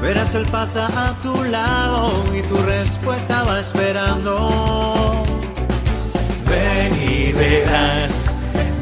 verás él pasa a tu lado y tu respuesta va esperando. Ven y verás,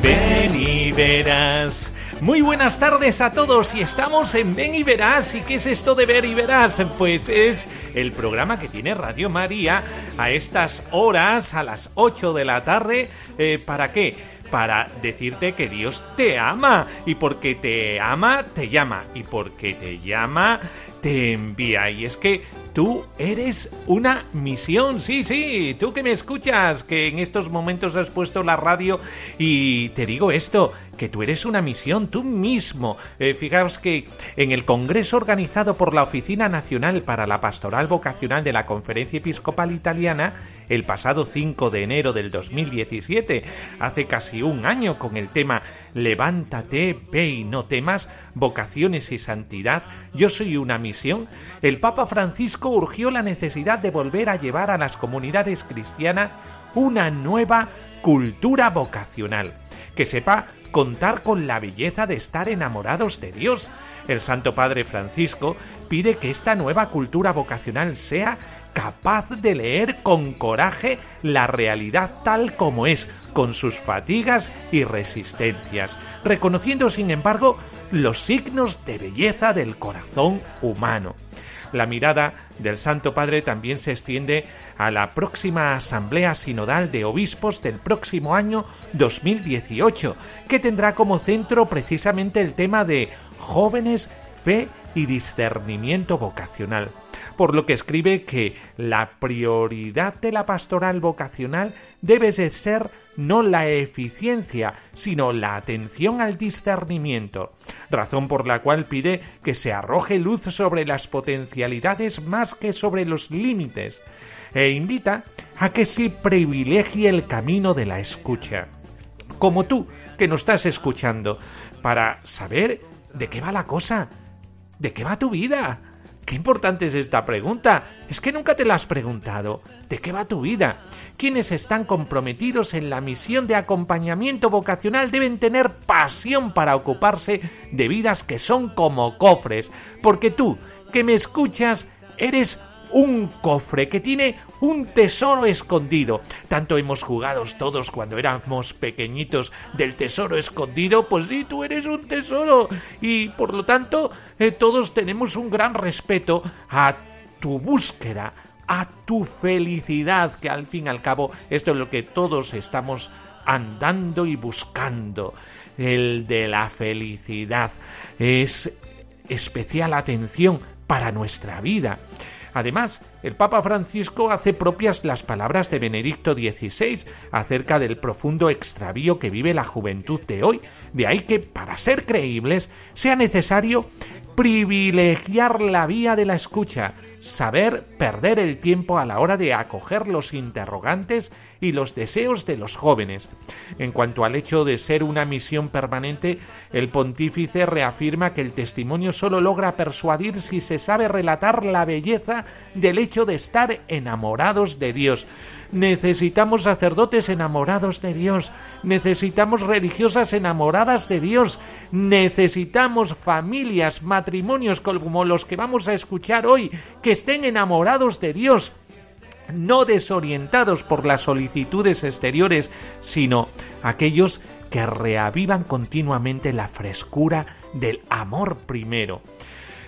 ven y verás. Muy buenas tardes a todos y estamos en Ven y Verás. ¿Y qué es esto de Ver y Verás? Pues es el programa que tiene Radio María a estas horas, a las 8 de la tarde. Eh, ¿Para qué? Para decirte que Dios te ama y porque te ama, te llama y porque te llama, te envía. Y es que tú eres una misión, sí, sí, tú que me escuchas, que en estos momentos has puesto la radio. Y te digo esto, que tú eres una misión, tú mismo. Eh, fijaos que en el Congreso organizado por la Oficina Nacional para la Pastoral Vocacional de la Conferencia Episcopal Italiana, el pasado 5 de enero del 2017, hace casi un año con el tema Levántate, ve y no temas, vocaciones y santidad, yo soy una misión, el Papa Francisco urgió la necesidad de volver a llevar a las comunidades cristianas una nueva cultura vocacional, que sepa contar con la belleza de estar enamorados de Dios. El Santo Padre Francisco pide que esta nueva cultura vocacional sea capaz de leer con coraje la realidad tal como es, con sus fatigas y resistencias, reconociendo sin embargo los signos de belleza del corazón humano. La mirada del Santo Padre también se extiende a la próxima Asamblea Sinodal de Obispos del próximo año 2018, que tendrá como centro precisamente el tema de jóvenes, fe y discernimiento vocacional por lo que escribe que la prioridad de la pastoral vocacional debe de ser no la eficiencia, sino la atención al discernimiento, razón por la cual pide que se arroje luz sobre las potencialidades más que sobre los límites, e invita a que se privilegie el camino de la escucha. Como tú, que nos estás escuchando, para saber de qué va la cosa, de qué va tu vida, Qué importante es esta pregunta. Es que nunca te la has preguntado. ¿De qué va tu vida? Quienes están comprometidos en la misión de acompañamiento vocacional deben tener pasión para ocuparse de vidas que son como cofres. Porque tú, que me escuchas, eres un cofre que tiene un tesoro escondido. Tanto hemos jugado todos cuando éramos pequeñitos del tesoro escondido, pues sí, tú eres un tesoro. Y por lo tanto, eh, todos tenemos un gran respeto a tu búsqueda, a tu felicidad, que al fin y al cabo esto es lo que todos estamos andando y buscando. El de la felicidad es especial atención para nuestra vida. Además, el Papa Francisco hace propias las palabras de Benedicto XVI acerca del profundo extravío que vive la juventud de hoy. De ahí que, para ser creíbles, sea necesario privilegiar la vía de la escucha, saber perder el tiempo a la hora de acoger los interrogantes y los deseos de los jóvenes. En cuanto al hecho de ser una misión permanente, el pontífice reafirma que el testimonio solo logra persuadir si se sabe relatar la belleza del hecho de estar enamorados de Dios. Necesitamos sacerdotes enamorados de Dios, necesitamos religiosas enamoradas de Dios, necesitamos familias, matrimonios como los que vamos a escuchar hoy, que estén enamorados de Dios. No desorientados por las solicitudes exteriores, sino aquellos que reavivan continuamente la frescura del amor primero.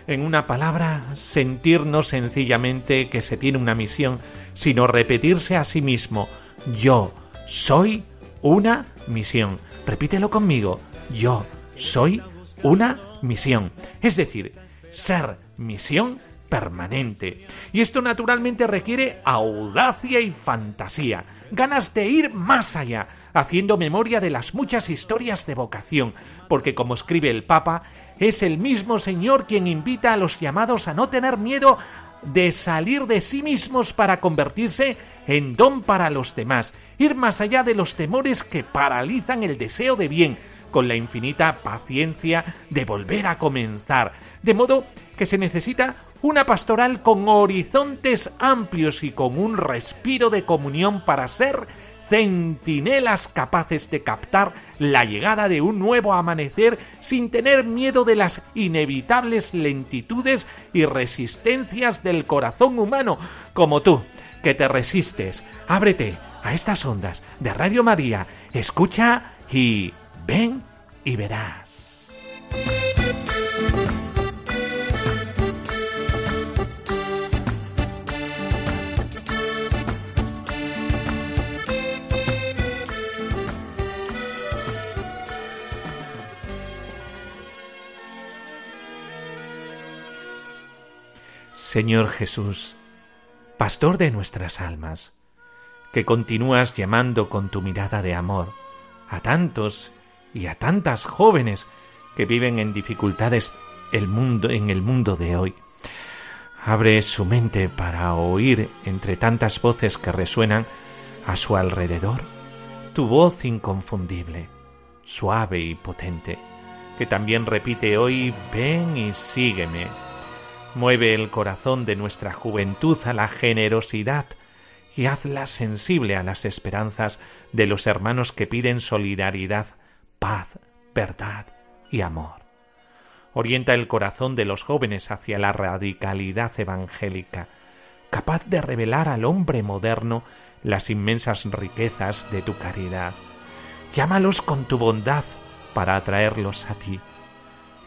En una palabra, sentirnos sencillamente que se tiene una misión, sino repetirse a sí mismo, yo soy una misión. Repítelo conmigo, yo soy una misión. Es decir, ser misión permanente. Y esto naturalmente requiere audacia y fantasía, ganas de ir más allá, haciendo memoria de las muchas historias de vocación, porque como escribe el Papa, es el mismo Señor quien invita a los llamados a no tener miedo de salir de sí mismos para convertirse en don para los demás, ir más allá de los temores que paralizan el deseo de bien, con la infinita paciencia de volver a comenzar, de modo que se necesita una pastoral con horizontes amplios y con un respiro de comunión para ser centinelas capaces de captar la llegada de un nuevo amanecer sin tener miedo de las inevitables lentitudes y resistencias del corazón humano, como tú, que te resistes. Ábrete a estas ondas de Radio María, escucha y ven y verás. Señor Jesús, Pastor de nuestras almas, que continúas llamando con tu mirada de amor a tantos y a tantas jóvenes que viven en dificultades el mundo, en el mundo de hoy. Abre su mente para oír entre tantas voces que resuenan a su alrededor tu voz inconfundible, suave y potente, que también repite hoy, ven y sígueme Mueve el corazón de nuestra juventud a la generosidad y hazla sensible a las esperanzas de los hermanos que piden solidaridad, paz, verdad y amor. Orienta el corazón de los jóvenes hacia la radicalidad evangélica, capaz de revelar al hombre moderno las inmensas riquezas de tu caridad. Llámalos con tu bondad para atraerlos a ti.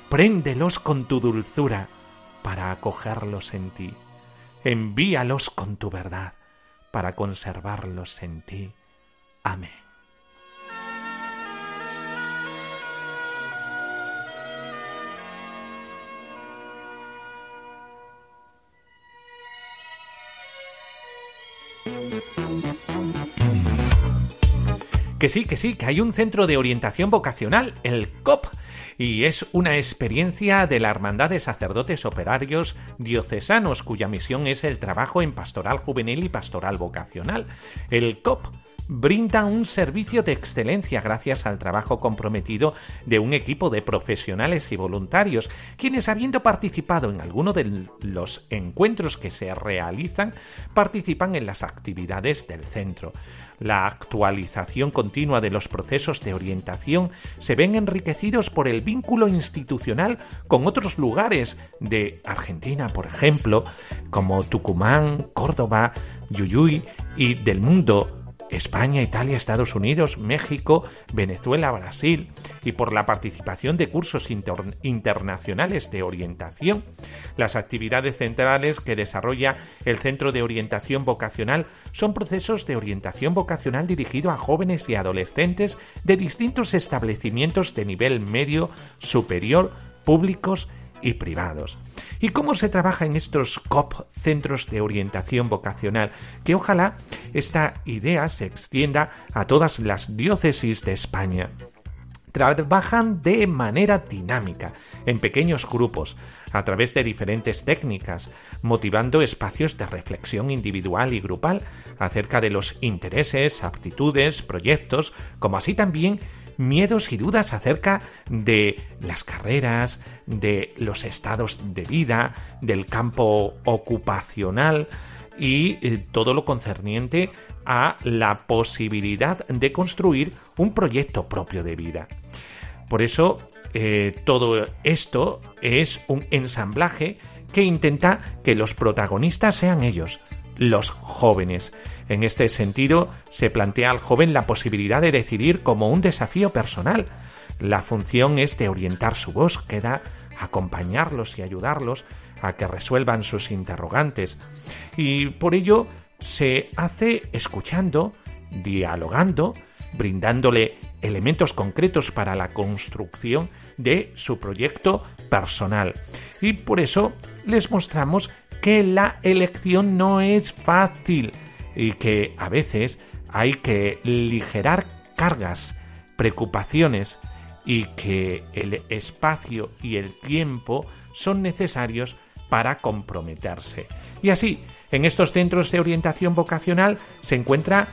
Préndelos con tu dulzura para acogerlos en ti. Envíalos con tu verdad para conservarlos en ti. Amén. Que sí, que sí, que hay un centro de orientación vocacional, el COP, y es una experiencia de la Hermandad de Sacerdotes Operarios Diocesanos, cuya misión es el trabajo en pastoral juvenil y pastoral vocacional. El COP brinda un servicio de excelencia gracias al trabajo comprometido de un equipo de profesionales y voluntarios, quienes habiendo participado en alguno de los encuentros que se realizan, participan en las actividades del centro. La actualización continua de los procesos de orientación se ven enriquecidos por el vínculo institucional con otros lugares de Argentina, por ejemplo, como Tucumán, Córdoba, Yuyuy y del mundo España, Italia, Estados Unidos, México, Venezuela, Brasil y por la participación de cursos internacionales de orientación. Las actividades centrales que desarrolla el Centro de Orientación Vocacional son procesos de orientación vocacional dirigido a jóvenes y adolescentes de distintos establecimientos de nivel medio, superior, públicos y privados. ¿Y cómo se trabaja en estos COP, Centros de Orientación Vocacional? Que ojalá esta idea se extienda a todas las diócesis de España trabajan de manera dinámica, en pequeños grupos, a través de diferentes técnicas, motivando espacios de reflexión individual y grupal acerca de los intereses, aptitudes, proyectos, como así también miedos y dudas acerca de las carreras, de los estados de vida, del campo ocupacional y eh, todo lo concerniente a la posibilidad de construir un proyecto propio de vida. Por eso, eh, todo esto es un ensamblaje que intenta que los protagonistas sean ellos, los jóvenes. En este sentido, se plantea al joven la posibilidad de decidir como un desafío personal. La función es de orientar su búsqueda, acompañarlos y ayudarlos a que resuelvan sus interrogantes. Y por ello se hace escuchando, dialogando, brindándole elementos concretos para la construcción de su proyecto personal. Y por eso les mostramos que la elección no es fácil y que a veces hay que ligerar cargas, preocupaciones y que el espacio y el tiempo son necesarios para comprometerse. Y así, en estos centros de orientación vocacional se encuentra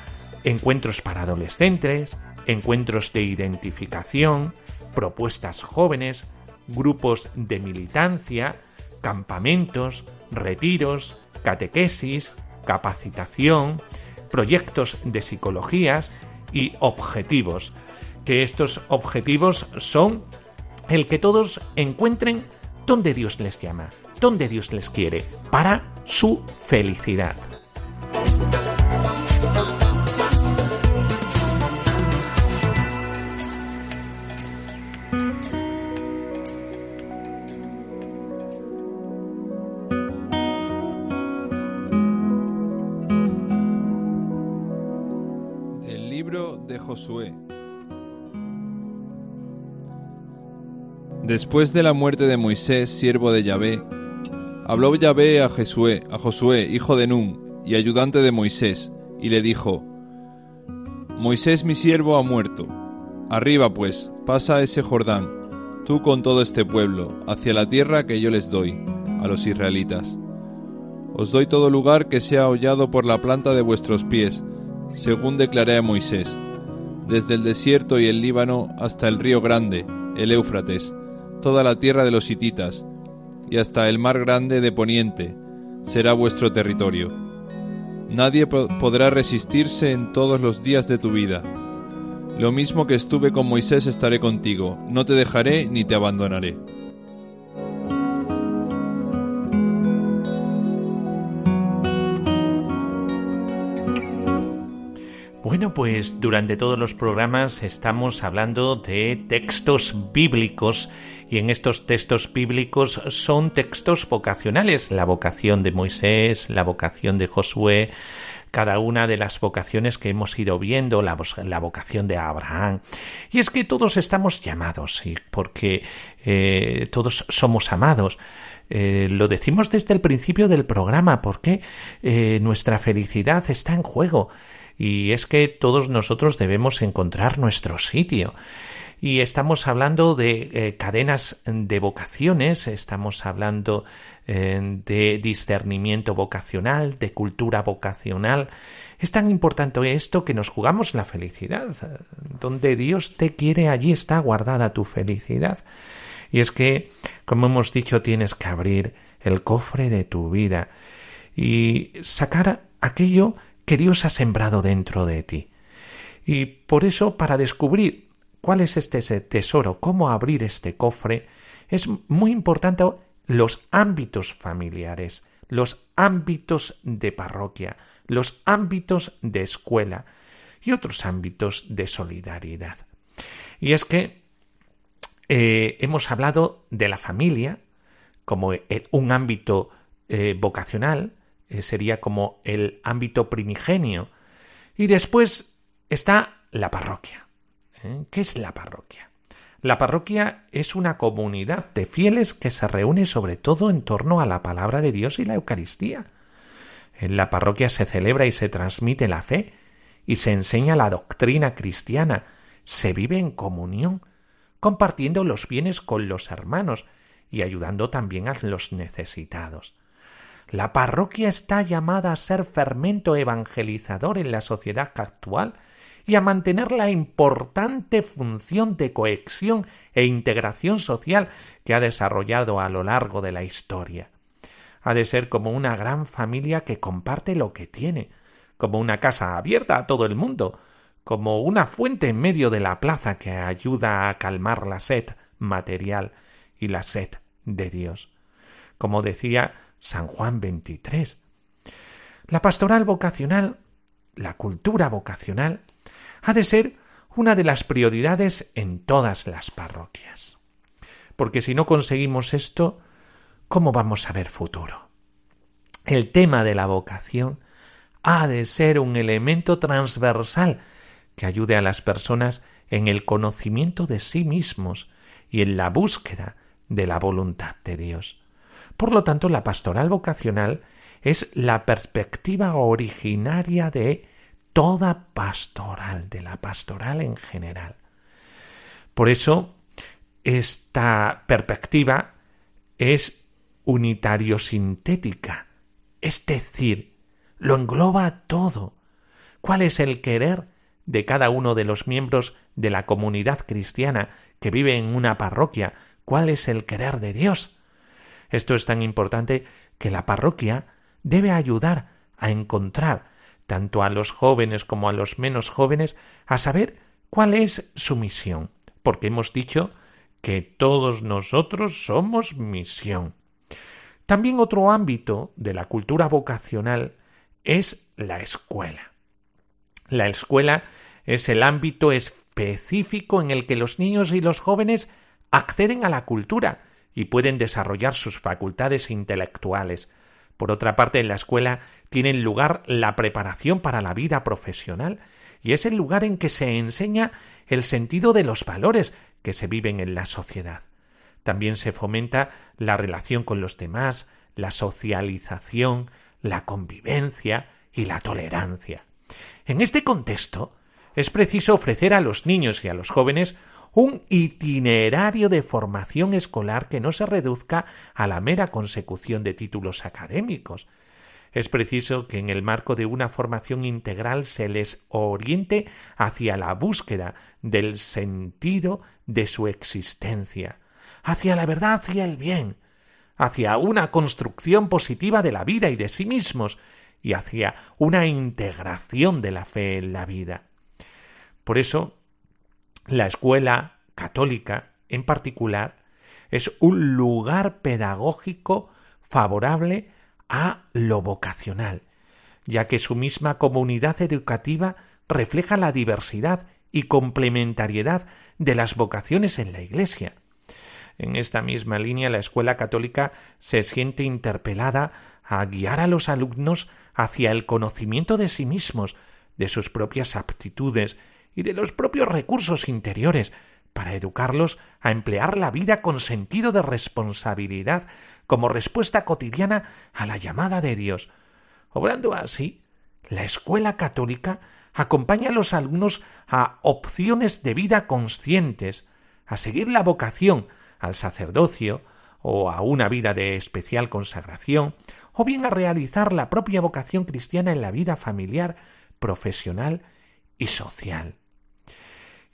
encuentros para adolescentes, encuentros de identificación, propuestas jóvenes, grupos de militancia, campamentos, retiros, catequesis, capacitación, proyectos de psicologías y objetivos, que estos objetivos son el que todos encuentren donde Dios les llama, donde Dios les quiere, para su felicidad. Después de la muerte de Moisés, siervo de Yahvé, habló Yahvé a Josué, a Josué, hijo de Nun, y ayudante de Moisés, y le dijo, Moisés mi siervo ha muerto. Arriba pues, pasa ese Jordán, tú con todo este pueblo, hacia la tierra que yo les doy, a los israelitas. Os doy todo lugar que sea hollado por la planta de vuestros pies, según declaré a Moisés, desde el desierto y el Líbano hasta el río grande, el Éufrates, toda la tierra de los hititas, y hasta el mar grande de poniente, será vuestro territorio. Nadie podrá resistirse en todos los días de tu vida. Lo mismo que estuve con Moisés estaré contigo, no te dejaré ni te abandonaré. Pues durante todos los programas estamos hablando de textos bíblicos y en estos textos bíblicos son textos vocacionales, la vocación de Moisés, la vocación de Josué, cada una de las vocaciones que hemos ido viendo, la, vocación de Abraham. Y es que todos estamos llamados, y porque eh, todos somos amados. Eh, lo decimos desde el principio del programa, porque eh, nuestra felicidad está en juego. Y es que todos nosotros debemos encontrar nuestro sitio y estamos hablando de eh, cadenas de vocaciones, estamos hablando eh, de discernimiento vocacional, de cultura vocacional. Es tan importante esto que nos jugamos la felicidad. Donde Dios te quiere, allí está guardada tu felicidad. Y es que, como hemos dicho, tienes que abrir el cofre de tu vida y sacar aquello que Dios ha sembrado dentro de ti. Y por eso, para descubrir cuál es este tesoro, cómo abrir este cofre, es muy importante los ámbitos familiares, los ámbitos de parroquia, los ámbitos de escuela y otros ámbitos de solidaridad. Y es que eh, hemos hablado de la familia como un ámbito eh, vocacional, eh, sería como el ámbito primigenio, y después está la parroquia. ¿Eh? ¿Qué es la parroquia? La parroquia es una comunidad de fieles que se reúne sobre todo en torno a la palabra de Dios y la Eucaristía. En la parroquia se celebra y se transmite la fe y se enseña la doctrina cristiana, se vive en comunión, compartiendo los bienes con los hermanos y ayudando también a los necesitados. La parroquia está llamada a ser fermento evangelizador en la sociedad actual y a mantener la importante función de cohesión e integración social que ha desarrollado a lo largo de la historia. Ha de ser como una gran familia que comparte lo que tiene, como una casa abierta a todo el mundo, como una fuente en medio de la plaza que ayuda a calmar la sed material y la sed de Dios. Como decía San Juan XXIII. La pastoral vocacional, la cultura vocacional, ha de ser una de las prioridades en todas las parroquias. Porque si no conseguimos esto, ¿cómo vamos a ver futuro? El tema de la vocación ha de ser un elemento transversal que ayude a las personas en el conocimiento de sí mismos y en la búsqueda de la voluntad de Dios. Por lo tanto, la pastoral vocacional es la perspectiva originaria de toda pastoral, de la pastoral en general. Por eso, esta perspectiva es unitario-sintética, es decir, lo engloba todo. ¿Cuál es el querer de cada uno de los miembros de la comunidad cristiana que vive en una parroquia? ¿Cuál es el querer de Dios? Esto es tan importante que la parroquia debe ayudar a encontrar tanto a los jóvenes como a los menos jóvenes a saber cuál es su misión, porque hemos dicho que todos nosotros somos misión. También otro ámbito de la cultura vocacional es la escuela. La escuela es el ámbito específico en el que los niños y los jóvenes acceden a la cultura y pueden desarrollar sus facultades intelectuales. Por otra parte, en la escuela tiene lugar la preparación para la vida profesional y es el lugar en que se enseña el sentido de los valores que se viven en la sociedad. También se fomenta la relación con los demás, la socialización, la convivencia y la tolerancia. En este contexto, es preciso ofrecer a los niños y a los jóvenes un itinerario de formación escolar que no se reduzca a la mera consecución de títulos académicos. Es preciso que en el marco de una formación integral se les oriente hacia la búsqueda del sentido de su existencia, hacia la verdad y el bien, hacia una construcción positiva de la vida y de sí mismos, y hacia una integración de la fe en la vida. Por eso, la escuela católica, en particular, es un lugar pedagógico favorable a lo vocacional, ya que su misma comunidad educativa refleja la diversidad y complementariedad de las vocaciones en la Iglesia. En esta misma línea, la escuela católica se siente interpelada a guiar a los alumnos hacia el conocimiento de sí mismos, de sus propias aptitudes y de los propios recursos interiores, para educarlos a emplear la vida con sentido de responsabilidad como respuesta cotidiana a la llamada de Dios. Obrando así, la escuela católica acompaña a los alumnos a opciones de vida conscientes, a seguir la vocación al sacerdocio o a una vida de especial consagración, o bien a realizar la propia vocación cristiana en la vida familiar, profesional y social.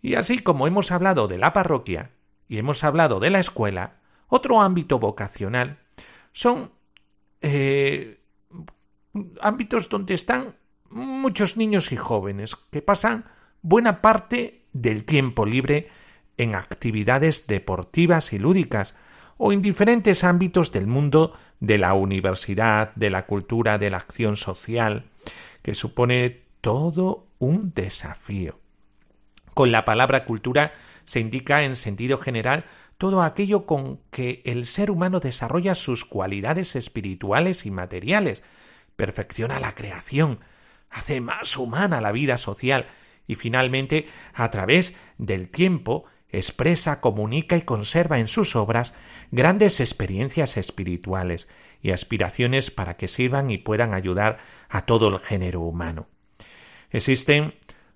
Y así como hemos hablado de la parroquia y hemos hablado de la escuela, otro ámbito vocacional son eh, ámbitos donde están muchos niños y jóvenes que pasan buena parte del tiempo libre en actividades deportivas y lúdicas, o en diferentes ámbitos del mundo de la universidad, de la cultura, de la acción social, que supone todo un desafío. Con la palabra cultura se indica en sentido general todo aquello con que el ser humano desarrolla sus cualidades espirituales y materiales, perfecciona la creación, hace más humana la vida social y finalmente, a través del tiempo, expresa, comunica y conserva en sus obras grandes experiencias espirituales y aspiraciones para que sirvan y puedan ayudar a todo el género humano. Existen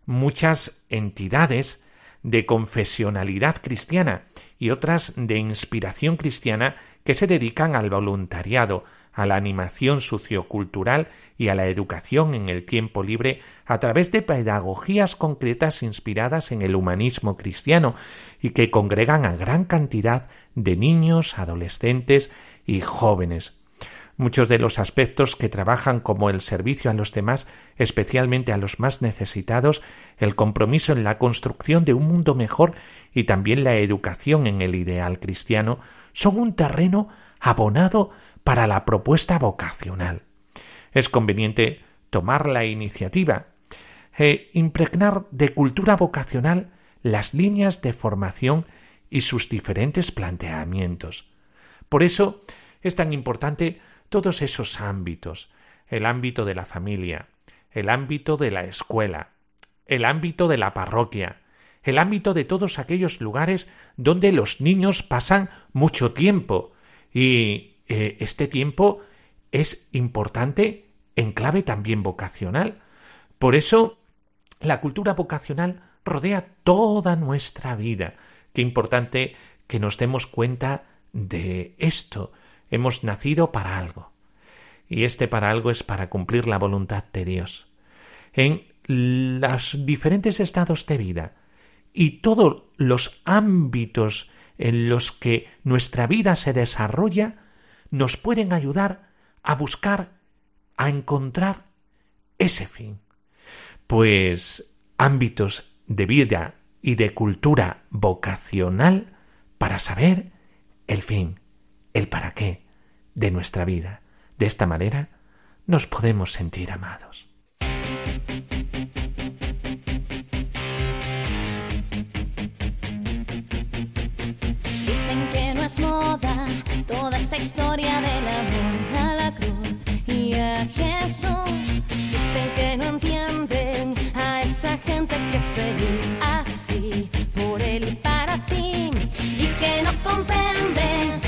muchas entidades de confesionalidad cristiana y otras de inspiración cristiana que se dedican al voluntariado, a la animación sociocultural y a la educación en el tiempo libre a través de pedagogías concretas inspiradas en el humanismo cristiano y que congregan a gran cantidad de niños, adolescentes y jóvenes. Muchos de los aspectos que trabajan como el servicio a los demás, especialmente a los más necesitados, el compromiso en la construcción de un mundo mejor y también la educación en el ideal cristiano, son un terreno abonado para la propuesta vocacional. Es conveniente tomar la iniciativa e impregnar de cultura vocacional las líneas de formación y sus diferentes planteamientos. Por eso es tan importante todos esos ámbitos, el ámbito de la familia, el ámbito de la escuela, el ámbito de la parroquia, el ámbito de todos aquellos lugares donde los niños pasan mucho tiempo y eh, este tiempo es importante en clave también vocacional. Por eso la cultura vocacional rodea toda nuestra vida. Qué importante que nos demos cuenta de esto. Hemos nacido para algo. Y este para algo es para cumplir la voluntad de Dios. En los diferentes estados de vida y todos los ámbitos en los que nuestra vida se desarrolla nos pueden ayudar a buscar, a encontrar ese fin. Pues ámbitos de vida y de cultura vocacional para saber el fin, el para qué de nuestra vida. De esta manera nos podemos sentir amados. Dicen que no es moda toda esta historia del amor a la cruz y a Jesús. Dicen que no entienden a esa gente que es feliz así por él y para ti y que no comprenden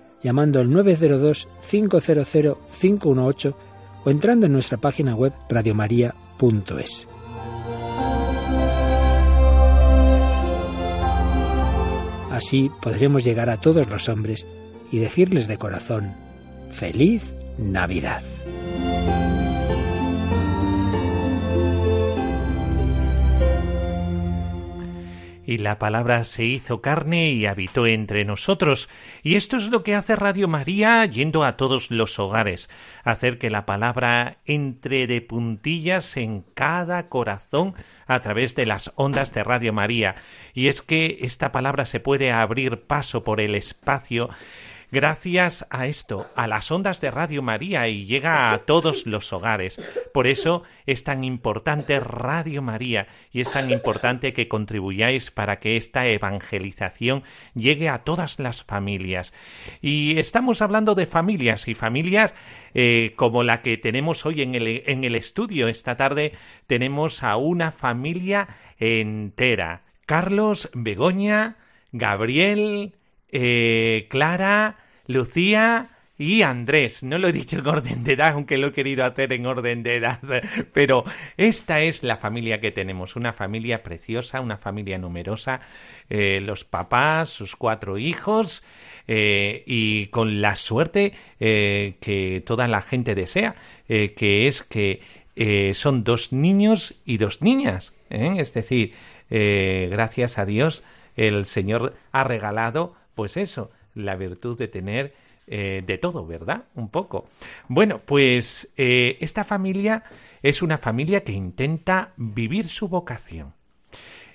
llamando al 902-500-518 o entrando en nuestra página web radiomaria.es. Así podremos llegar a todos los hombres y decirles de corazón, feliz Navidad. Y la palabra se hizo carne y habitó entre nosotros. Y esto es lo que hace Radio María yendo a todos los hogares, hacer que la palabra entre de puntillas en cada corazón a través de las ondas de Radio María. Y es que esta palabra se puede abrir paso por el espacio gracias a esto, a las ondas de Radio María y llega a todos los hogares. Por eso es tan importante Radio María y es tan importante que contribuyáis para que esta evangelización llegue a todas las familias. Y estamos hablando de familias y familias eh, como la que tenemos hoy en el, en el estudio. Esta tarde tenemos a una familia entera. Carlos, Begoña, Gabriel, eh, Clara, Lucía y Andrés. No lo he dicho en orden de edad, aunque lo he querido hacer en orden de edad. Pero esta es la familia que tenemos. Una familia preciosa, una familia numerosa. Eh, los papás, sus cuatro hijos. Eh, y con la suerte que toda la gente desea, que es que son dos niños y dos niñas. Es decir, gracias a Dios, el Señor ha regalado pues eso, la virtud de tener eh, de todo, ¿verdad? Un poco. Bueno, pues eh, esta familia es una familia que intenta vivir su vocación.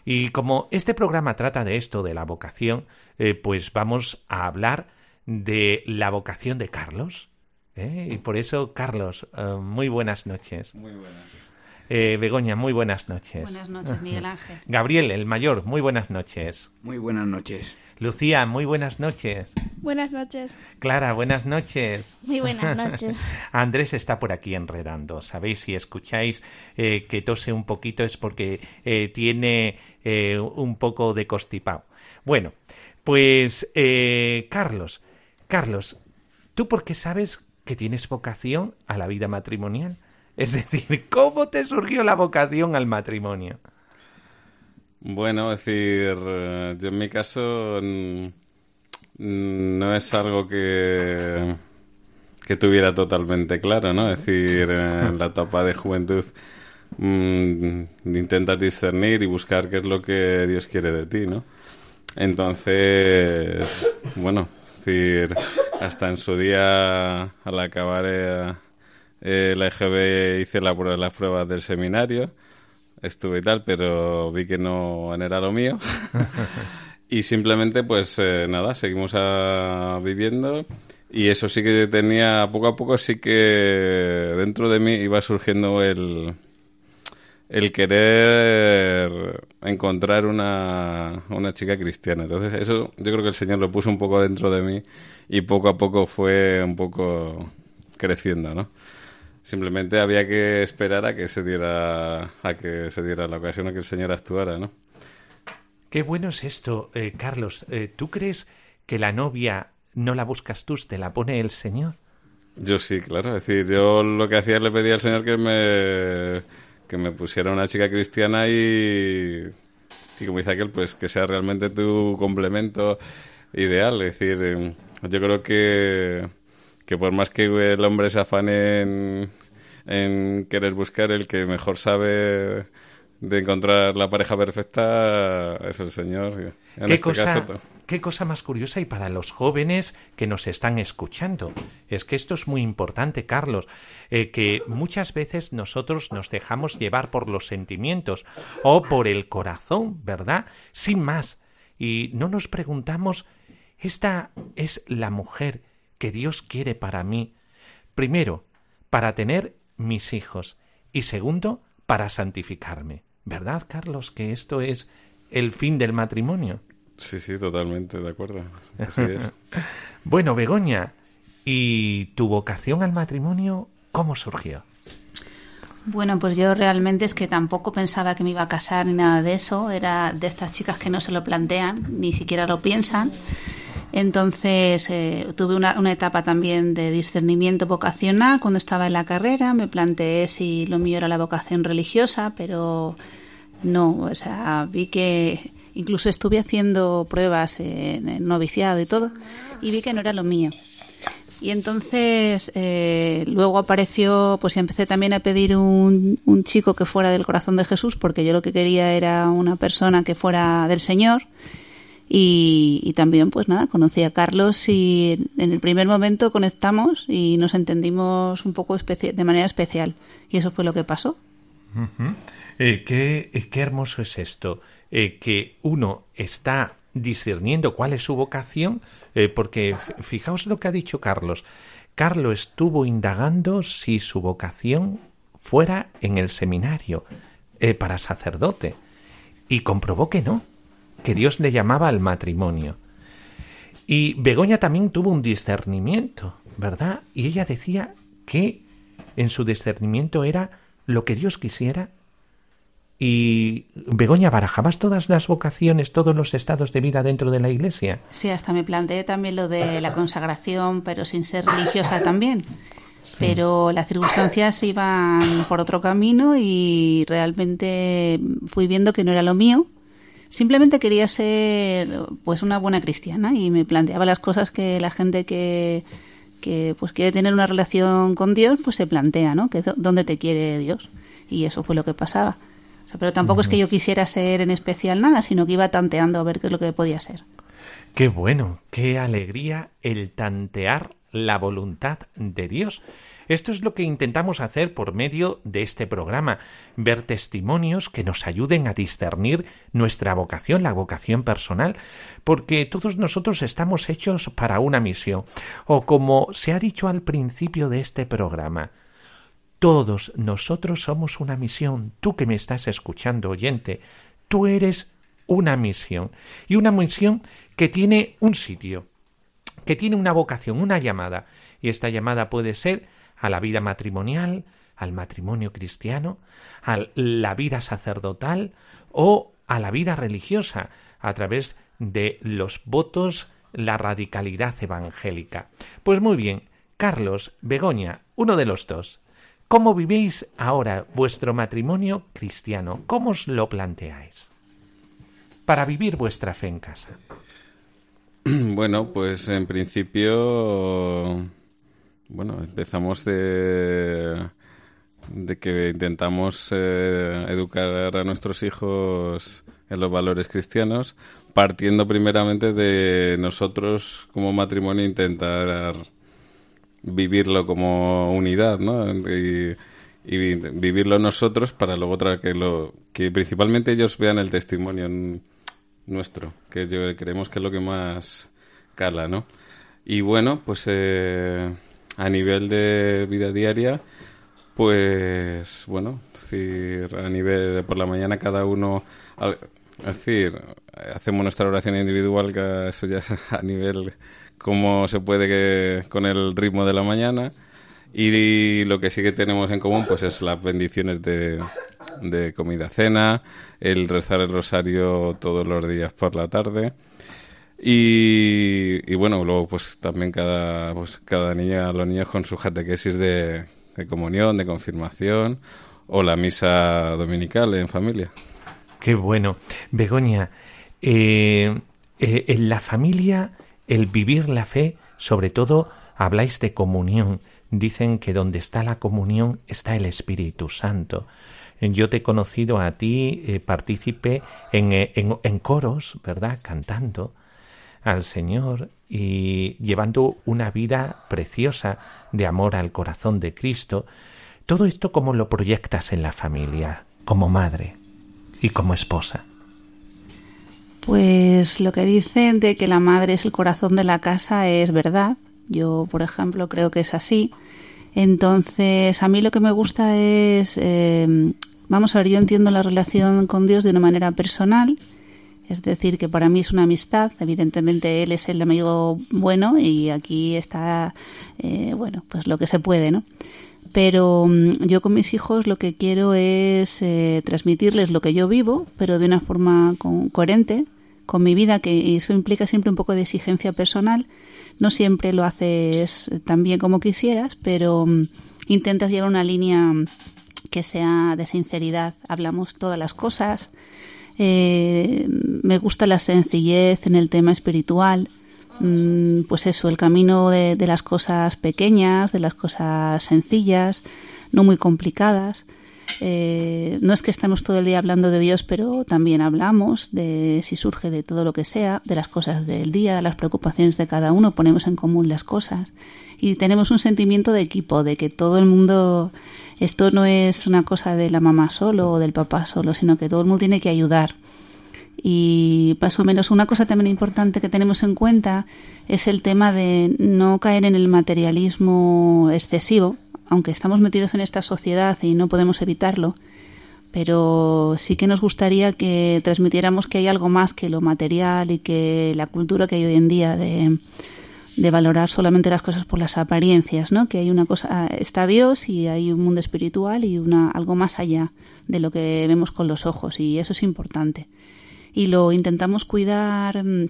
Y como este programa trata de esto, de la vocación, eh, pues vamos a hablar de la vocación de Carlos. Y por eso, Carlos, muy buenas noches. Muy buenas. Begoña, muy buenas noches. Buenas noches, Miguel Ángel. Gabriel, el mayor, muy buenas noches. Muy buenas noches. Lucía, muy buenas noches. Buenas noches. Clara, buenas noches. Muy buenas noches. Andrés está por aquí enredando. Sabéis, si escucháis eh, que tose un poquito es porque eh, tiene eh, un poco de costipado. Bueno, pues Carlos, Carlos, ¿tú por qué sabes que tienes vocación a la vida matrimonial? Es decir, ¿cómo te surgió la vocación al matrimonio? Bueno, es decir, eh, yo en mi caso no es algo que, que tuviera totalmente claro, ¿no? Es decir, en la etapa de juventud mmm, intentas discernir y buscar qué es lo que Dios quiere de ti, ¿no? Entonces, bueno, es decir, hasta en su día, al acabar eh, la EGB, hice la, las pruebas del seminario estuve y tal, pero vi que no era lo mío. y simplemente, pues eh, nada, seguimos a, viviendo. Y eso sí que tenía, poco a poco sí que dentro de mí iba surgiendo el, el querer encontrar una, una chica cristiana. Entonces eso yo creo que el Señor lo puso un poco dentro de mí y poco a poco fue un poco creciendo, ¿no? Simplemente había que esperar a que se diera a que se diera la ocasión a que el Señor actuara, ¿no? Qué bueno es esto, eh, Carlos. Eh, ¿Tú crees que la novia no la buscas tú, te la pone el Señor? Yo sí, claro. Es decir, yo lo que hacía le pedía al Señor que me que me pusiera una chica cristiana y y como dice aquel, pues que sea realmente tu complemento ideal. Es decir, em, yo creo que que por más que el hombre se afane en, querer buscar, el que mejor sabe de encontrar la pareja perfecta es el Señor. ¿Qué, este cosa, qué cosa más curiosa y para los jóvenes que nos están escuchando. Es que esto es muy importante, Carlos, eh, que muchas veces nosotros nos dejamos llevar por los sentimientos o por el corazón, ¿verdad? Sin más. Y no nos preguntamos, ¿esta es la mujer que Dios quiere para mí, primero, para tener mis hijos y segundo, para santificarme. ¿Verdad, Carlos, que esto es el fin del matrimonio? Sí, sí, totalmente, de acuerdo. Así es. bueno, Begoña, ¿y tu vocación al matrimonio cómo surgió? Bueno, pues yo realmente es que tampoco pensaba que me iba a casar ni nada de eso. Era de estas chicas que no se lo plantean, ni siquiera lo piensan. Entonces eh, tuve una, una, etapa también de discernimiento vocacional cuando estaba en la carrera. Me planteé si lo mío era la vocación religiosa, pero no, o sea, vi que incluso estuve haciendo pruebas en el noviciado y todo, y vi que no era lo mío. Y entonces eh, luego apareció, pues empecé también a pedir un, un chico que fuera del corazón de Jesús, porque yo lo que quería era una persona que fuera del Señor. Y, y, también, pues nada, conocí a Carlos y en el primer momento conectamos y nos entendimos un poco de manera especial. Y eso fue lo que pasó. Uh -huh. eh, qué, qué, hermoso es esto, eh, que uno está discerniendo cuál es su vocación, eh, porque fijaos lo que ha dicho Carlos. Carlos estuvo indagando si su vocación fuera en el seminario eh, para sacerdote y comprobó que no, que Dios le llamaba al matrimonio. Y Begoña también tuvo un discernimiento, ¿verdad? Y ella decía que en su discernimiento era lo que Dios quisiera y Begoña, ¿barajabas todas las vocaciones, todos los estados de vida dentro de la iglesia? Sí, hasta me planteé también lo de la consagración, pero sin ser religiosa también. Sí. Pero las circunstancias iban por otro camino y realmente fui viendo que no era lo mío. Simplemente quería ser pues una buena cristiana y me planteaba las cosas que la gente que, que pues quiere tener una relación con Dios pues se plantea, ¿no? Que dónde te quiere Dios. Y eso fue lo que pasaba. O sea, pero tampoco uh -huh. es que yo quisiera ser en especial nada, sino que iba tanteando a ver qué es lo que podía ser. Qué bueno, qué alegría el tantear la voluntad de Dios. Esto es lo que intentamos hacer por medio de este programa, ver testimonios que nos ayuden a discernir nuestra vocación, la vocación personal, porque todos nosotros estamos hechos para una misión. O como se ha dicho al principio de este programa, todos nosotros somos una misión. Tú que me estás escuchando, oyente, tú eres una misión. Y una misión que tiene un sitio, que tiene una vocación, una llamada. Y esta llamada puede ser a la vida matrimonial, al matrimonio cristiano, a la vida sacerdotal o a la vida religiosa, a través de los votos, la radicalidad evangélica. Pues muy bien, Carlos, Begoña, uno de los dos. ¿Cómo vivís ahora vuestro matrimonio cristiano? ¿Cómo os lo planteáis? Para vivir vuestra fe en casa. Bueno, pues en principio, bueno, empezamos de, que intentamos eh, educar a nuestros hijos en los valores cristianos, partiendo primeramente de nosotros como matrimonio intentar vivirlo como unidad, ¿no? Y, y, vivirlo nosotros para luego otra que lo que principalmente ellos vean el testimonio nuestro, que yo creemos que es lo que más cala, ¿no? Y bueno, pues eh, a nivel de vida diaria, pues bueno, decir, a nivel por la mañana cada uno, es decir, hacemos nuestra oración individual, que eso ya es a nivel como se puede que con el ritmo de la mañana. Y lo que sí que tenemos en común pues es las bendiciones de, de comida cena, el rezar el rosario todos los días por la tarde. Y, bueno, luego pues también cada, pues, cada niña, los niños con su catequesis de, comunión, de confirmación o la misa dominical en familia. Qué bueno. Begoña, eh, eh, en la familia, el vivir la fe, sobre todo habláis de comunión. Dicen que donde está la comunión está el Espíritu Santo. Yo te he conocido a ti, eh, partícipe en, en, en coros, ¿verdad? Cantando al Señor y llevando una vida preciosa de amor al corazón de Cristo. Todo esto como lo proyectas en la familia, como madre y como esposa. Pues lo que dicen de que la madre es el corazón de la casa es verdad. Yo, por ejemplo, creo que es así. Entonces, a mí lo que me gusta es, eh, vamos a ver, yo entiendo la relación con Dios de una manera personal, es decir, que para mí es una amistad, evidentemente Él es el amigo bueno y aquí está, eh, bueno, pues lo que se puede, ¿no? Pero yo con mis hijos lo que quiero es eh, transmitirles lo que yo vivo, pero de una forma co coherente, con mi vida, que eso implica siempre un poco de exigencia personal. No siempre lo haces tan bien como quisieras, pero mm, intentas llevar una línea que sea de sinceridad. Hablamos todas las cosas. Eh, me gusta la sencillez en el tema espiritual. Mm, pues eso, el camino de, de las cosas pequeñas, de las cosas sencillas, no muy complicadas. Eh, no es que estemos todo el día hablando de Dios, pero también hablamos de si surge de todo lo que sea, de las cosas del día, las preocupaciones de cada uno, ponemos en común las cosas y tenemos un sentimiento de equipo, de que todo el mundo, esto no es una cosa de la mamá solo o del papá solo, sino que todo el mundo tiene que ayudar. Y más o menos una cosa también importante que tenemos en cuenta es el tema de no caer en el materialismo excesivo, aunque estamos metidos en esta sociedad y no podemos evitarlo, pero sí que nos gustaría que transmitiéramos que hay algo más que lo material y que la cultura que hay hoy en día de, de valorar solamente las cosas por las apariencias, ¿no? Que hay una cosa, está Dios y hay un mundo espiritual y una algo más allá de lo que vemos con los ojos y eso es importante. Y lo intentamos cuidar mm,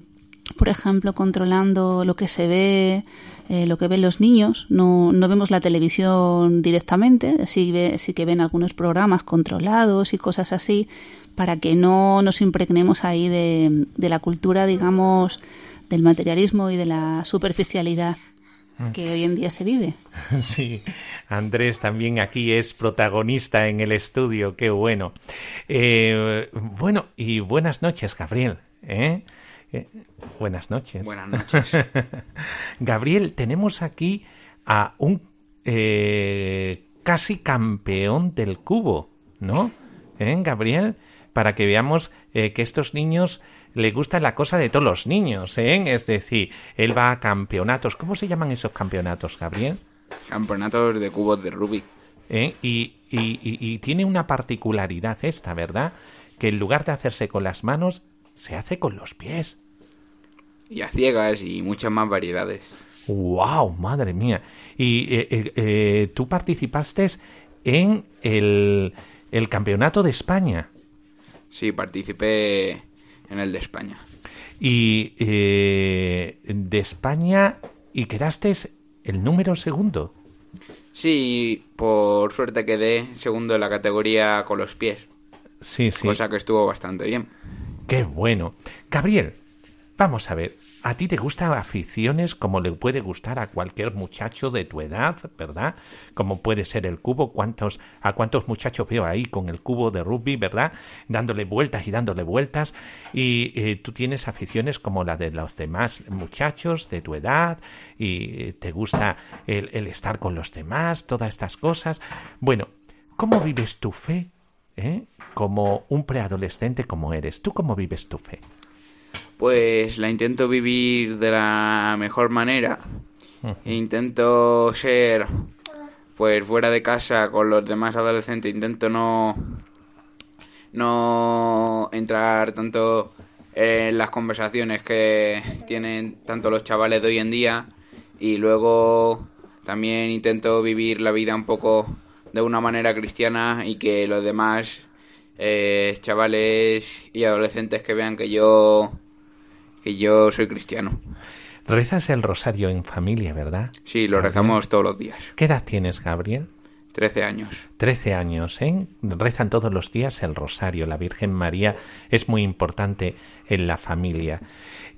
por ejemplo, controlando lo que se ve, eh, lo que ven los niños. No, no vemos la televisión directamente, sí, ve, sí que ven algunos programas controlados y cosas así, para que no nos impregnemos ahí de, de la cultura, digamos, del materialismo y de la superficialidad que hoy en día se vive. Sí, Andrés también aquí es protagonista en el estudio, qué bueno. Eh, bueno, y buenas noches, Gabriel. ¿eh? Eh, buenas noches. Buenas noches. Gabriel, tenemos aquí a un eh, casi campeón del cubo, ¿no? ¿Eh, Gabriel? Para que veamos eh, que estos niños le gusta la cosa de todos los niños, ¿eh? Es decir, él va a campeonatos. ¿Cómo se llaman esos campeonatos, Gabriel? Campeonatos de cubos de Rubik. ¿Eh? Y, y, y, y tiene una particularidad esta, ¿verdad? Que en lugar de hacerse con las manos, se hace con los pies. Y a ciegas y muchas más variedades. ¡Wow! Madre mía. Y eh, eh, eh, tú participaste en el, el Campeonato de España. Sí, participé en el de España. Y eh, de España y quedaste el número segundo. Sí, por suerte quedé segundo en la categoría con los pies. Sí, sí. Cosa que estuvo bastante bien. Qué bueno. Gabriel, vamos a ver. ¿A ti te gustan aficiones como le puede gustar a cualquier muchacho de tu edad, verdad? Como puede ser el cubo. ¿Cuántos, ¿A cuántos muchachos veo ahí con el cubo de rugby, verdad? Dándole vueltas y dándole vueltas. Y eh, tú tienes aficiones como la de los demás muchachos de tu edad y eh, te gusta el, el estar con los demás, todas estas cosas. Bueno, ¿cómo vives tu fe? ¿Eh? Como un preadolescente como eres. ¿Tú cómo vives tu fe? Pues la intento vivir de la mejor manera. E intento ser, pues fuera de casa con los demás adolescentes, intento no, no entrar tanto en las conversaciones que tienen tanto los chavales de hoy en día. Y luego también intento vivir la vida un poco de una manera cristiana y que los demás eh, chavales y adolescentes que vean que yo que yo soy cristiano. Rezas el rosario en familia, ¿verdad? Sí, lo rezamos todos los días. ¿Qué edad tienes, Gabriel? 13 años. 13 años, ¿eh? Rezan todos los días el rosario. La Virgen María es muy importante en la familia.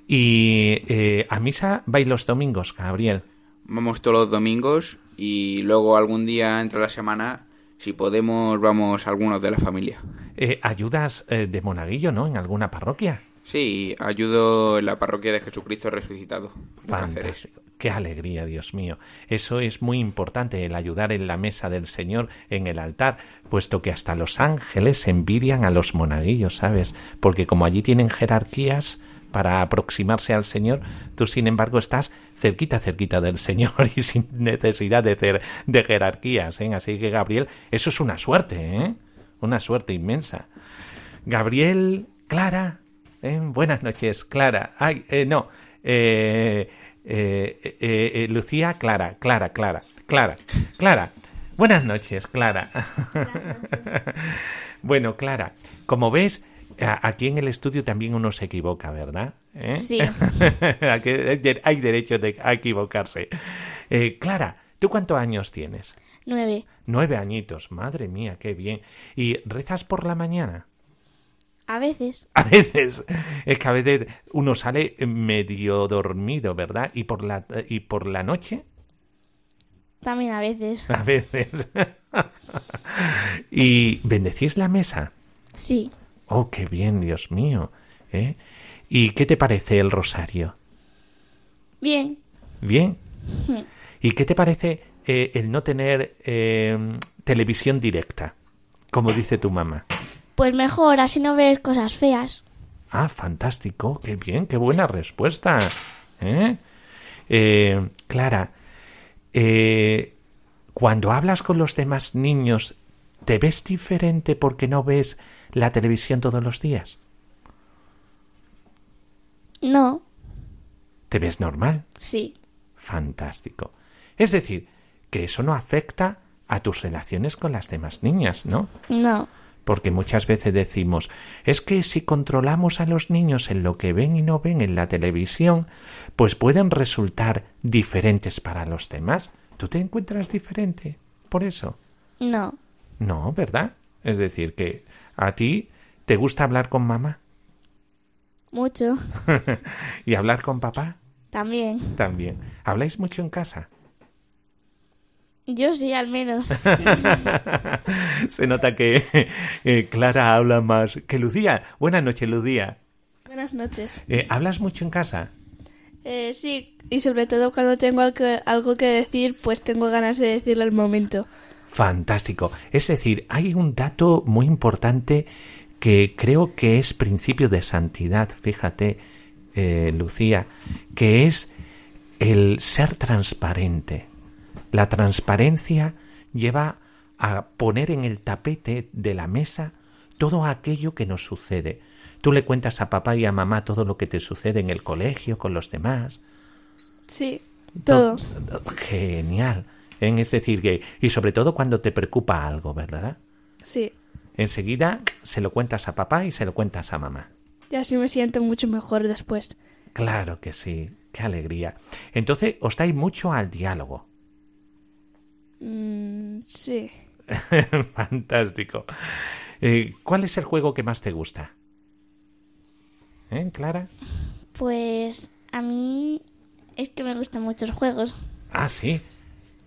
Y eh, a misa vais los domingos, Gabriel. Vamos todos los domingos y luego algún día entre la semana, si podemos, vamos algunos de la familia. Eh, ¿Ayudas eh, de monaguillo, no? En alguna parroquia. Sí, ayudo en la parroquia de Jesucristo resucitado. Fantástico. Qué alegría, Dios mío. Eso es muy importante, el ayudar en la mesa del Señor, en el altar, puesto que hasta los ángeles envidian a los monaguillos, ¿sabes? Porque como allí tienen jerarquías para aproximarse al Señor, tú sin embargo estás cerquita, cerquita del Señor y sin necesidad de, cer- de jerarquías, ¿eh? Así que, Gabriel, eso es una suerte, ¿eh? Una suerte inmensa. Gabriel, Clara, ¿eh? buenas noches, Clara. Ay, eh, no, eh, eh, eh, Lucía, Clara, Clara, Clara, Clara, Clara. Buenas noches, Clara. bueno, Clara, como ves, Aquí en el estudio también uno se equivoca, ¿verdad? ¿Eh? Sí. Hay hay derecho de, a equivocarse. Eh, Clara, ¿tú cuántos años tienes? Nueve. Nueve añitos, madre mía, qué bien. ¿Y rezas por la mañana? A veces. A veces, es que a veces uno sale medio dormido, ¿verdad? ¿Y por la, y por la noche? También a veces. A veces. ¿Y bendecís la mesa? Sí. Oh, qué bien, Dios mío. ¿eh? ¿Y qué te parece el rosario? Bien. ¿Bien? ¿Y qué te parece eh, el no tener eh, televisión directa? Como dice tu mamá. Pues mejor, así no ves cosas feas. Ah, fantástico, qué bien, qué buena respuesta. ¿eh? Eh, Clara, eh, cuando hablas con los demás niños, ¿te ves diferente porque no ves la televisión todos los días? No. ¿Te ves normal? Sí. Fantástico. Es decir, que eso no afecta a tus relaciones con las demás niñas, ¿no? No. Porque muchas veces decimos, es que si controlamos a los niños en lo que ven y no ven en la televisión, pues pueden resultar diferentes para los demás. ¿Tú te encuentras diferente por eso? No. No, ¿verdad? Es decir, que a ti te gusta hablar con mamá Mucho. y hablar con papá También. también. ¿Habláis mucho en casa? Yo sí, al menos. Se nota que eh, Clara habla más que Lucía. Buenas noches, Lucía. Buenas noches. Eh, ¿Hablas mucho en casa? Eh, sí, y sobre todo cuando tengo algo que, algo que decir, pues tengo ganas de decirlo al momento. Fantástico. Es decir, hay un dato muy importante que creo que es principio de santidad, fíjate, eh, Lucía, que es el ser transparente. La transparencia lleva a poner en el tapete de la mesa todo aquello que nos sucede. Tú le cuentas a papá y a mamá todo lo que te sucede en el colegio, con los demás. Sí, todo. Genial. ¿eh? Es decir, que, y sobre todo cuando te preocupa algo, ¿verdad? Sí, Enseguida se lo cuentas a papá y se lo cuentas a mamá. y así me siento mucho mejor después. Claro que sí, qué alegría. Entonces, os dais mucho al diálogo. Mm, sí. Fantástico. Eh, ¿Cuál es el juego que más te gusta? ¿Eh, Clara? Pues a mí es que me gustan muchos juegos. Ah, sí.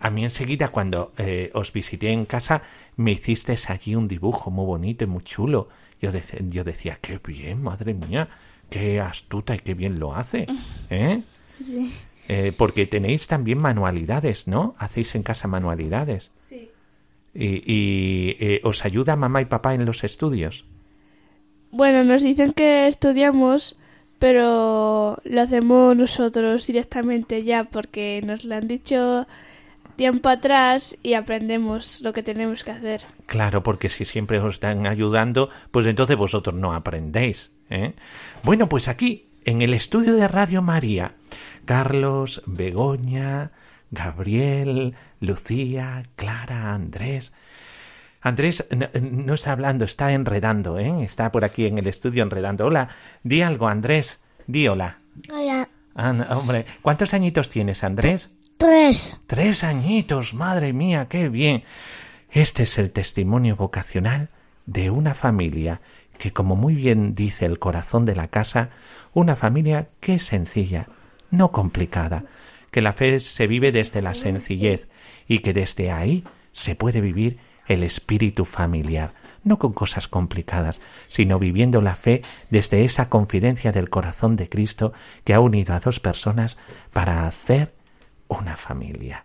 A mí enseguida cuando eh, os visité en casa me hiciste allí un dibujo muy bonito y muy chulo. Yo, yo decía, qué bien, madre mía, qué astuta y qué bien lo hace. ¿Eh? Sí. Eh, porque tenéis también manualidades, ¿no? Hacéis en casa manualidades. Sí. Y, y, eh, os ayuda mamá y papá en los estudios. Bueno, nos dicen que estudiamos, pero lo hacemos nosotros directamente ya, porque nos lo han dicho tiempo atrás y aprendemos lo que tenemos que hacer. Claro, porque si siempre os están ayudando, pues entonces vosotros no aprendéis. ¿eh? Bueno, pues aquí, en el estudio de Radio María, Carlos, Begoña, Gabriel, Lucía, Clara, Andrés. Andrés no está hablando, está enredando, ¿eh? Está por aquí en el estudio enredando. Hola, di algo, Andrés. Di hola. Hola. Ah, no, hombre, ¿cuántos añitos tienes, Andrés? Tres. Tres añitos, madre mía, qué bien. Este es el testimonio vocacional de una familia que, como muy bien dice el corazón de la casa, una familia que es sencilla, no complicada, que la fe se vive desde la sencillez y que desde ahí se puede vivir el espíritu familiar, no con cosas complicadas, sino viviendo la fe desde esa confidencia del corazón de Cristo que ha unido a dos personas para hacer una familia.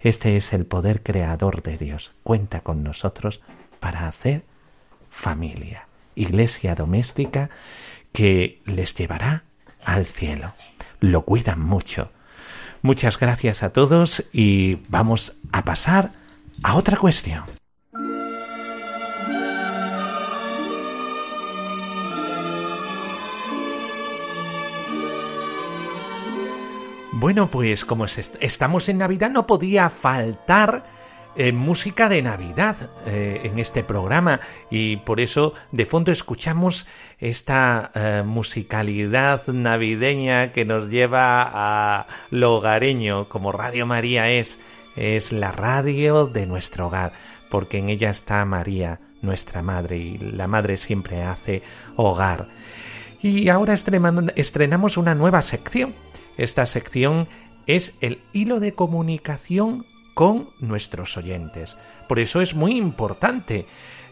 Este es el poder creador de Dios. Cuenta con nosotros para hacer familia, iglesia doméstica que les llevará al cielo. Lo cuidan mucho. Muchas gracias a todos y vamos a pasar a otra cuestión. Bueno, pues como es- estamos en Navidad no podía faltar eh, música de Navidad eh, en este programa y por eso de fondo escuchamos esta eh, musicalidad navideña que nos lleva a lo hogareño, como Radio María es, es la radio de nuestro hogar, porque en ella está María, nuestra madre, y la madre siempre hace hogar. Y ahora estrenamos una nueva sección. Esta sección es el hilo de comunicación con nuestros oyentes. Por eso es muy importante.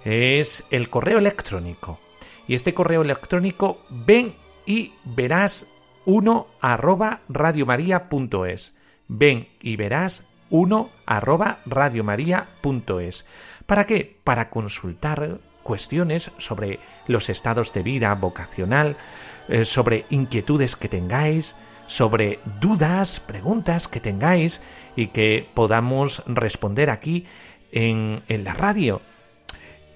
Es el correo electrónico. Y este correo electrónico ven y verás uno arroba radiomaria.es. Ven y verás uno arroba radiomaria.es. ¿Para qué? Para consultar cuestiones sobre los estados de vida vocacional, eh, sobre inquietudes que tengáis, sobre dudas, preguntas que tengáis y que podamos responder aquí en, la radio.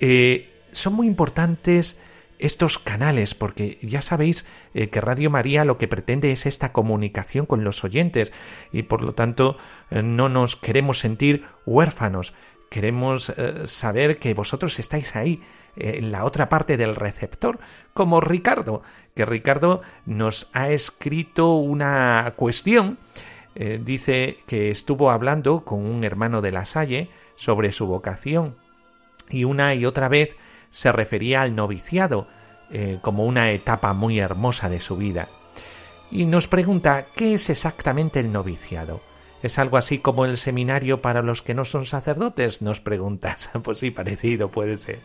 Eh, son muy importantes estos canales, porque ya sabéis eh, que Radio María lo que pretende es esta comunicación con los oyentes y por lo tanto eh, no nos queremos sentir huérfanos. Queremos saber que vosotros estáis ahí, en la otra parte del receptor, como Ricardo, que Ricardo nos ha escrito una cuestión. Eh, dice que estuvo hablando con un hermano de la Salle sobre su vocación y una y otra vez se refería al noviciado eh, como una etapa muy hermosa de su vida. Y nos pregunta ¿qué es exactamente el noviciado? ¿Es algo así como el seminario para los que no son sacerdotes? Nos preguntas. Pues sí, parecido puede ser.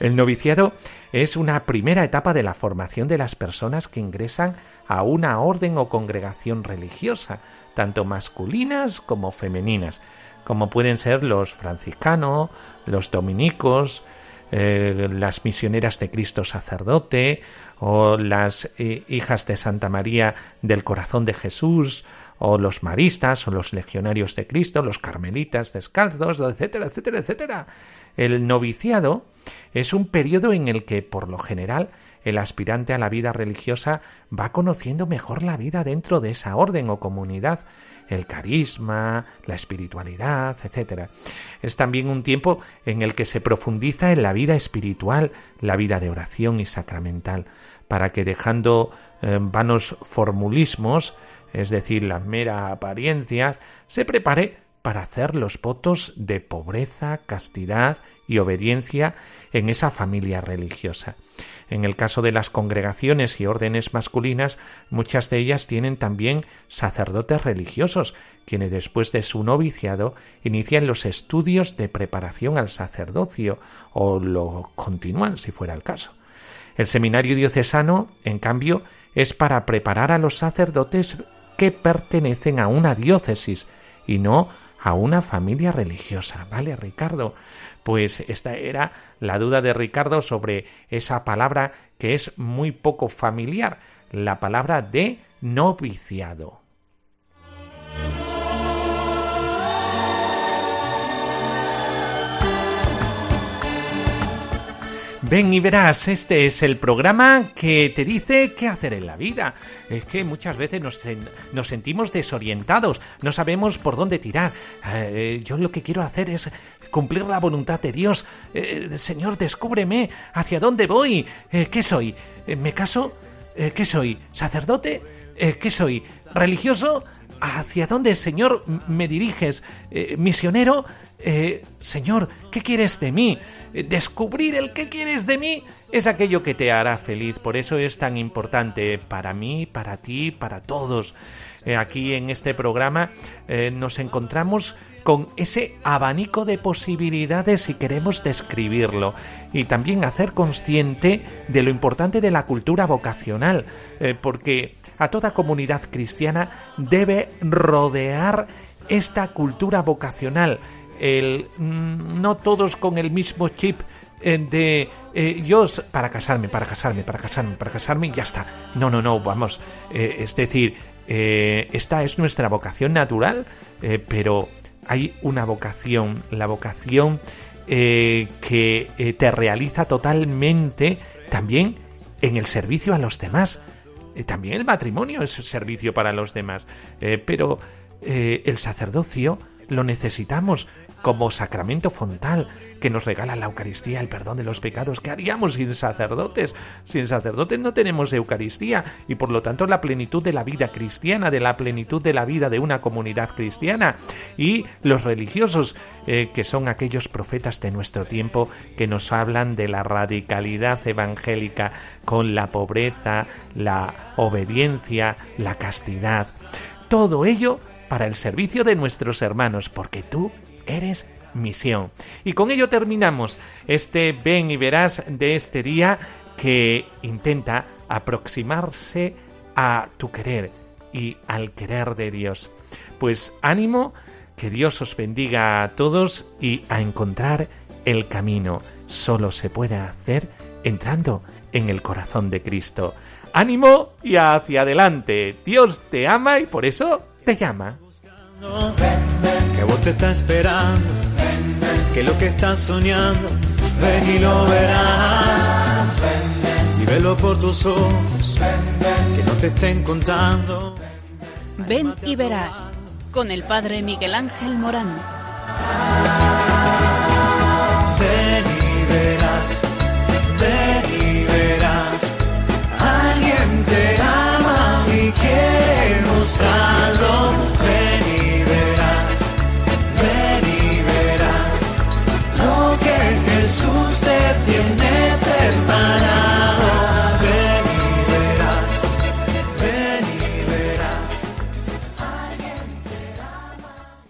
El noviciado es una primera etapa de la formación de las personas que ingresan a una orden o congregación religiosa, tanto masculinas como femeninas, como pueden ser los franciscanos, los dominicos, eh, las misioneras de Cristo sacerdote o las eh, hijas de Santa María del Corazón de Jesús o los maristas o los legionarios de Cristo, los carmelitas descalzos, etcétera, etcétera, etcétera. El noviciado es un periodo en el que, por lo general, el aspirante a la vida religiosa va conociendo mejor la vida dentro de esa orden o comunidad, el carisma, la espiritualidad, etc. Es también un tiempo en el que se profundiza en la vida espiritual, la vida de oración y sacramental, para que dejando eh, vanos formulismos, es decir, la mera apariencia, se prepare para hacer los votos de pobreza, castidad y obediencia en esa familia religiosa. En el caso de las congregaciones y órdenes masculinas, muchas de ellas tienen también sacerdotes religiosos, quienes después de su noviciado inician los estudios de preparación al sacerdocio o lo continúan si fuera el caso. El seminario diocesano, en cambio, es para preparar a los sacerdotes que pertenecen a una diócesis y no a una familia religiosa. ¿Vale, Ricardo? Pues esta era la duda de Ricardo sobre esa palabra que es muy poco familiar, la palabra de noviciado. Ven y verás, este es el programa que te dice qué hacer en la vida. Es que muchas veces nos, sentimos desorientados, no sabemos por dónde tirar. Eh, yo lo que quiero hacer es cumplir la voluntad de Dios. Eh, Señor, descúbreme hacia dónde voy. Eh, ¿Qué soy? ¿Me caso? ¿Qué soy? ¿Sacerdote? ¿Qué soy? ¿Religioso? ¿Hacia dónde, Señor, me diriges? ¿Misionero? Señor, ¿qué quieres de mí? descubrir el que quieres de mí es aquello que te hará feliz. Por eso es tan importante para mí, para ti, para todos. Eh, aquí en este programa eh, nos encontramos con ese abanico de posibilidades si queremos describirlo y también hacer consciente de lo importante de la cultura vocacional, eh, porque a toda comunidad cristiana debe rodear esta cultura vocacional el mm, no todos con el mismo chip eh, de eh, yo para casarme, para casarme, para casarme, para casarme y ya está. No, no, no, vamos. Eh, es decir, esta es nuestra vocación natural, pero hay una vocación, la vocación que te realiza totalmente también en el servicio a los demás. también el matrimonio es servicio para los demás, pero el sacerdocio lo necesitamos como sacramento fontal que nos regala la Eucaristía, el perdón de los pecados. ¿Qué haríamos sin sacerdotes? Sin sacerdotes no tenemos Eucaristía y por lo tanto la plenitud de la vida cristiana, de la plenitud de la vida de una comunidad cristiana. Y los religiosos, eh, que son aquellos profetas de nuestro tiempo que nos hablan de la radicalidad evangélica con la pobreza, la obediencia, la castidad. Todo ello para el servicio de nuestros hermanos, porque tú eres misión. Y con ello terminamos este ven y verás de este día que intenta aproximarse a tu querer y al querer de Dios. Pues ánimo, que Dios os bendiga a todos y a encontrar el camino. Solo se puede hacer entrando en el corazón de Cristo. Ánimo y hacia adelante. Dios te ama y por eso te llama que vos te está esperando, ven, ven. que lo que estás soñando, ven y lo verás. Ven, y velo por tus ojos, que no te estén contando. Ven y verás, con el padre Miguel Ángel Morán. Ven y verás, ven y verás, alguien te ama y quiere mostrarlo.